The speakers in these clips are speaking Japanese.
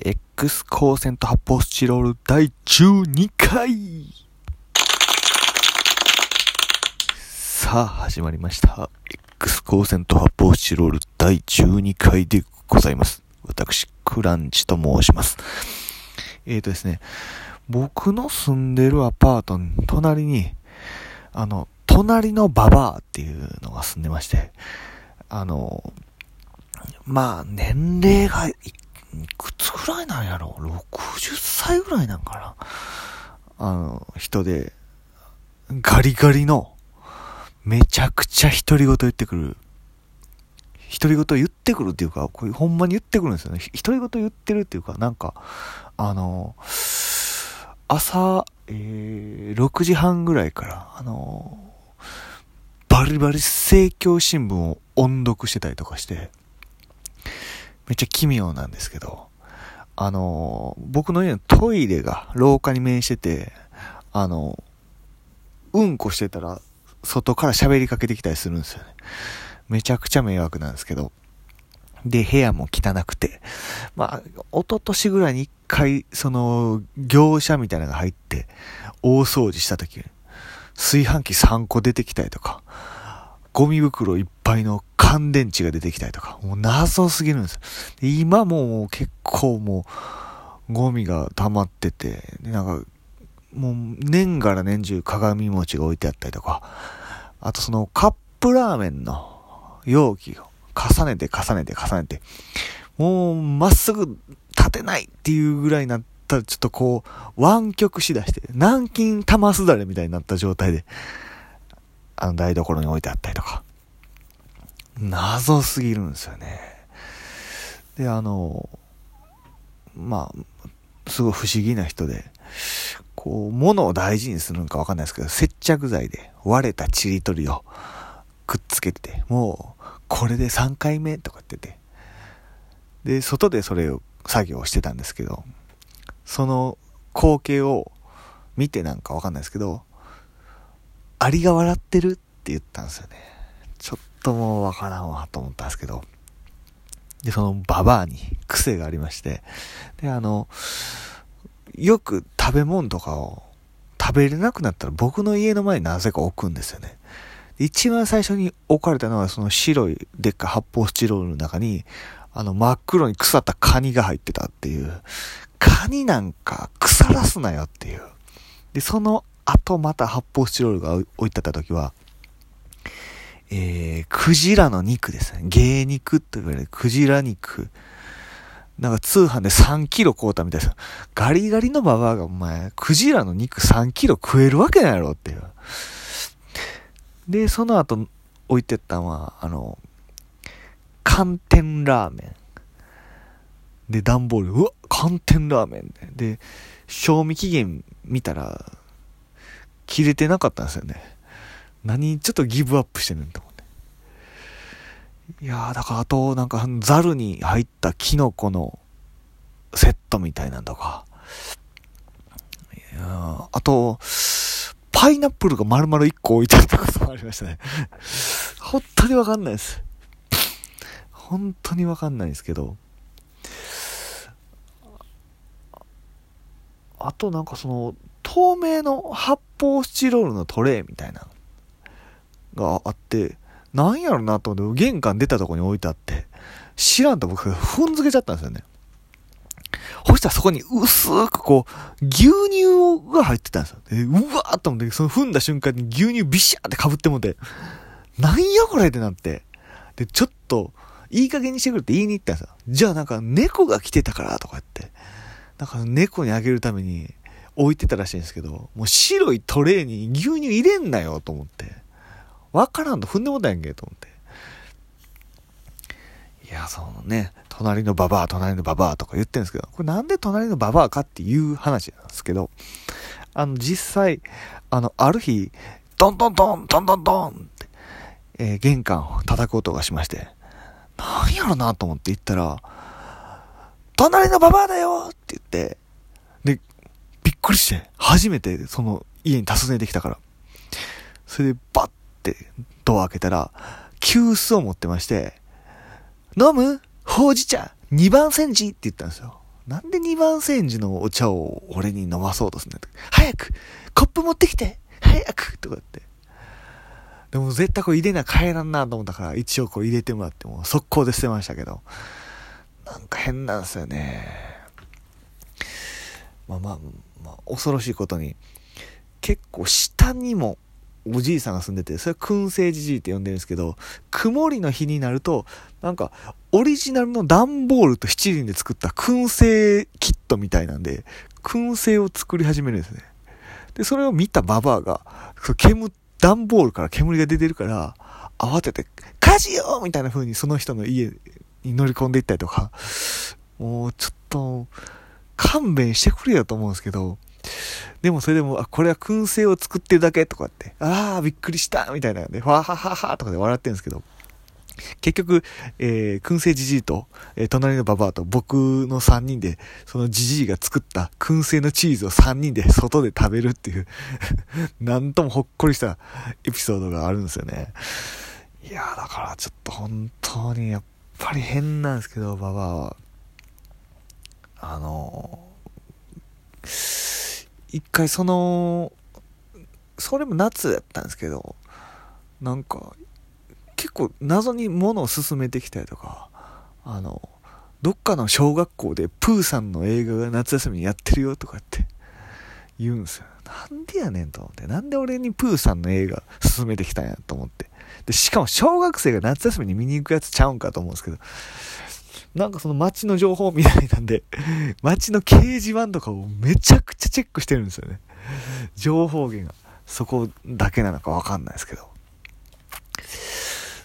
X 光線と発泡スチロール第12回さあ、始まりました。X 光線と発泡スチロール第12回でございます。私、クランチと申します。えーとですね、僕の住んでるアパートの隣に、あの、隣のババアっていうのが住んでまして、あの、まあ、年齢がいくつぐらいなんやろ ?60 歳ぐらいなんかな？あの、人で、ガリガリの、めちゃくちゃ独り言言ってくる。独り言言ってくるっていうか、これほんまに言ってくるんですよね。独り言言ってるっていうか、なんか、あの、朝、えー、6時半ぐらいから、あの、バリバリ政教新聞を音読してたりとかして、めっちゃ奇妙なんですけど、あの、僕の家のトイレが廊下に面してて、あの、うんこしてたら、外から喋りかけてきたりするんですよね。めちゃくちゃ迷惑なんですけど。で、部屋も汚くて。まあ、一昨年ぐらいに一回、その、業者みたいなのが入って、大掃除した時、炊飯器3個出てきたりとか、ゴミ袋いっぱいの乾電池が出てきたりとか、もう謎すぎるんです。で今も結構もう、ゴミが溜まってて、でなんか、もう年がら年中鏡餅が置いてあったりとか、あとそのカップラーメンの容器を重ねて重ねて重ねて、もうまっすぐ立てないっていうぐらいになったらちょっとこう湾曲しだして、南京玉すだれみたいになった状態で、あの台所に置いてあったりとか、謎すぎるんですよね。で、あの、まあ、すごい不思議な人で、こう、物を大事にするのかわかんないですけど、接着剤で割れたちり取りをくっつけてて、もう、これで3回目とか言ってて、で、外でそれを作業してたんですけど、その光景を見てなんかわかんないですけど、アリが笑ってるって言ったんですよね。ちょっともうわからんわと思ったんですけど、で、そのババアに癖がありまして、で、あの、よく食べ物とかを食べれなくなったら僕の家の前になぜか置くんですよね。一番最初に置かれたのはその白いでっかい発泡スチロールの中に、あの真っ黒に腐ったカニが入ってたっていう。カニなんか腐らすなよっていう。で、その後また発泡スチロールが置いてあった時は、えー、クジラの肉ですね。芸肉と言われるクジラ肉。なんか通販で3キロ買うたみたいです。ガリガリのババアがお前、クジラの肉3キロ食えるわけないやろっていう。で、その後置いてったのは、あの、寒天ラーメン。で、段ボール、うわ、寒天ラーメン。で、賞味期限見たら、切れてなかったんですよね。何、ちょっとギブアップしてるんと思って。いやー、だからあと、なんか、ザルに入ったキノコのセットみたいなんとか。いやあと、パイナップルが丸々1個置いてあったこともありましたね。本当にわかんないです。本当にわかんないですけど。あとなんかその、透明の発泡スチロールのトレイみたいながあって、なんやろなと思って、玄関出たとこに置いてあって、知らんと僕、踏んづけちゃったんですよね。そしたらそこに薄くこう、牛乳が入ってたんですよ。でうわーっと思って、その踏んだ瞬間に牛乳ビシャーって被ってもて、なんやこれってなって。で、ちょっと、いい加減にしてくれって言いに行ったんですよ。じゃあなんか猫が来てたからとか言って。なんか猫にあげるために置いてたらしいんですけど、もう白いトレーに牛乳入れんなよと思って。わからんと踏んでもたやんけと思って。いや、そのね、隣のババア、隣のババアとか言ってるんですけど、これなんで隣のババアかっていう話なんですけど、あの、実際、あの、ある日、ドンドンドン、ドンドンドンって、えー玄関を叩く音がしまして、なんやろなと思って行ったら、隣のババアだよって言って、で、くりして、初めてその家に訪ねてきたから。それでバッてドア開けたら、急須を持ってまして、飲む？ほうじ茶2番煎じって言ったんですよ。なんで2番煎じのお茶を俺に飲まそうとすんねん。早くコップ持ってきて早くとかって。でも絶対これ入れな帰らんなと思ったから、一応こう入れてもらっても速攻で捨てましたけど。なんか変なんですよね。まあまあ、まあ、恐ろしいことに、結構下にもおじいさんが住んでて、それは燻製じじいって呼んでるんですけど、曇りの日になると、なんか、オリジナルの段ボールと七輪で作った燻製キットみたいなんで、燻製を作り始めるんですね。で、それを見たババアが、煙、段ボールから煙が出てるから、慌てて、火事よみたいな風にその人の家に乗り込んでいったりとか、もうちょっと、勘弁してくれよと思うんですけど、でもそれでも、あ、これは燻製を作ってるだけとかって、ああ、びっくりしたみたいなで、わはははとかで笑ってるんですけど、結局、えー、燻製じじいと、えー、隣のババアと僕の3人で、そのじじいが作った燻製のチーズを3人で外で食べるっていう なんともほっこりしたエピソードがあるんですよね。いやだからちょっと本当にやっぱり変なんですけど、ババアは。あの一回その、それも夏やったんですけど、なんか、結構謎に物を進めてきたりとか、あの、どっかの小学校でプーさんの映画が夏休みにやってるよとかって言うんですよ。なんでやねんと思って。なんで俺にプーさんの映画進めてきたんやと思って。で、しかも小学生が夏休みに見に行くやつちゃうんかと思うんですけど、なんかその街の情報みたいなんで、街の掲示板とかをめちゃくちゃチェックしてるんですよね。情報源が。そこだけなのかわかんないですけど。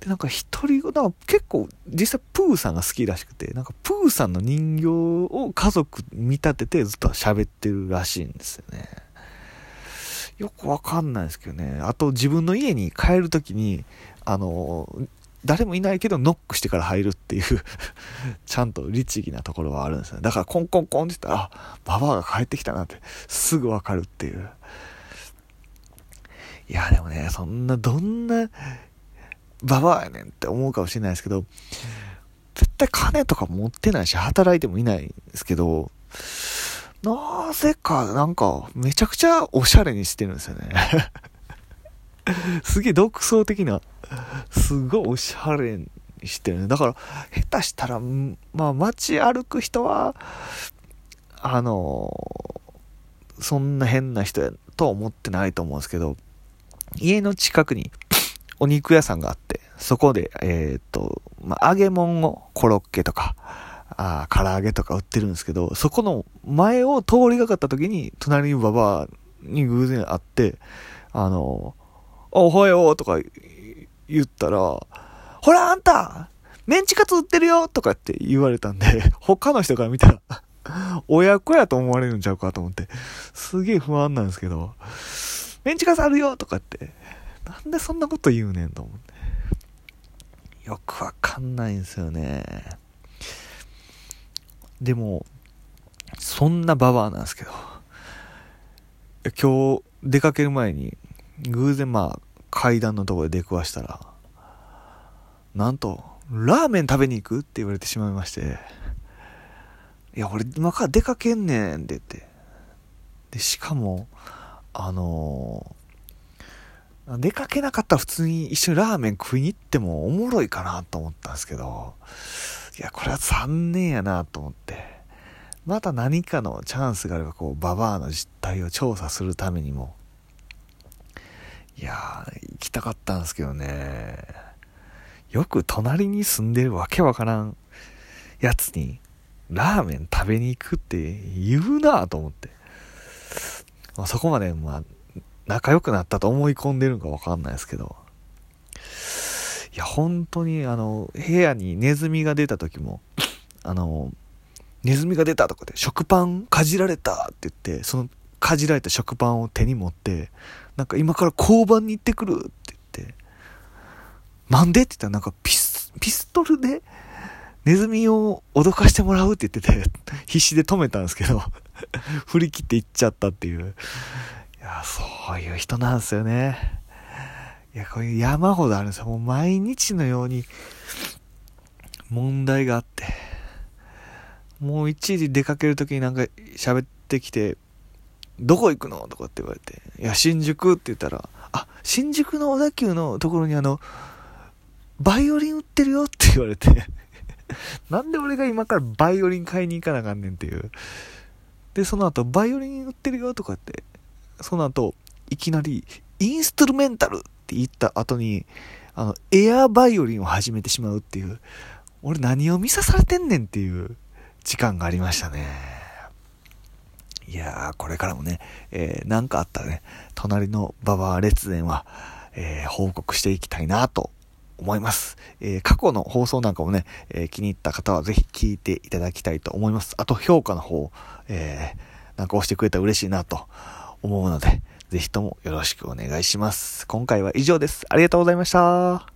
で、なんか一人、なんか結構実際プーさんが好きらしくて、なんかプーさんの人形を家族見立ててずっと喋ってるらしいんですよね。よくわかんないですけどね。あと自分の家に帰るときに、あの、誰もいないけどノックしてから入るっていう ちゃんと律儀なところはあるんですよ。だからコンコンコンって言ったら、あ、ババアが帰ってきたなってすぐわかるっていう。いや、でもね、そんな、どんなババアやねんって思うかもしれないですけど、絶対金とか持ってないし、働いてもいないんですけど、なぜか、なんか、めちゃくちゃおしゃれにしてるんですよね。すげえ独創的な、すごいおしゃれにしてるね。だから、下手したら、まあ、街歩く人は、あのそんな変な人やとは思ってないと思うんですけど、家の近くにお肉屋さんがあって、そこで、えー、っと、まあ、揚げ物をコロッケとか、あ唐揚げとか売ってるんですけど、そこの前を通りがかった時に、隣にババアに偶然会って、あの、おはようとか言ったら、ほらあんたメンチカツ売ってるよとかって言われたんで、他の人から見たら 親子やと思われるんちゃうかと思って、すげえ不安なんですけど、メンチカツあるよとかって、なんでそんなこと言うねんと思って。よくわかんないんですよね。でも、そんなババアなんですけど、今日出かける前に、偶然まあ階段のとこで出くわしたら、なんと、ラーメン食べに行くって言われてしまいまして、いや、俺今から出かけんねんって言って。で、しかも、あのー、出かけなかったら普通に一緒にラーメン食いに行ってもおもろいかなと思ったんですけど、いや、これは残念やなと思って、また何かのチャンスがあれば、こう、ババアの実態を調査するためにも、いやー、行きたかったんですけどね、よく隣に住んでるわけわからんやつに、ラーメン食べに行くって言うなと思って。まあ、そこまで、まあ、仲良くなったと思い込んでるんかわかんないですけど。いや、本当に、あの、部屋にネズミが出た時も、あの、ネズミが出たとかで、食パンかじられたって言って、そのかじられた食パンを手に持って、なんか今から交番に行ってくるって言って、なんでって言ったらなんかピス、ピストルでネズミを脅かしてもらうって言ってて、必死で止めたんですけど 振り切って行っちゃったっていう。いや、そういう人なんですよね。いや、こういう山ほどあるんですよ。もう毎日のように問題があって。もう一時出かけるときになんか喋ってきて、どこ行くの？とかって言われて、いや、新宿って言ったら、あ、新宿の小田急のところにあの、バイオリン売ってるよって言われて なんで俺が今からバイオリン買いに行かなあかんねんっていう。で、その後、バイオリン売ってるよとかって、その後、いきなり、インストゥルメンタルって言った後に、あの、エアバイオリンを始めてしまうっていう、俺何を見さされてんねんっていう時間がありましたね。いやー、これからもね、えー、なんかあったらね、隣のババア列伝は、えー、報告していきたいなと思います。えー、過去の放送なんかもね、えー、気に入った方はぜひ聞いていただきたいと思います。あと評価の方、えー、なんか押してくれたら嬉しいなと思うので、ぜひともよろしくお願いします。今回は以上です。ありがとうございました。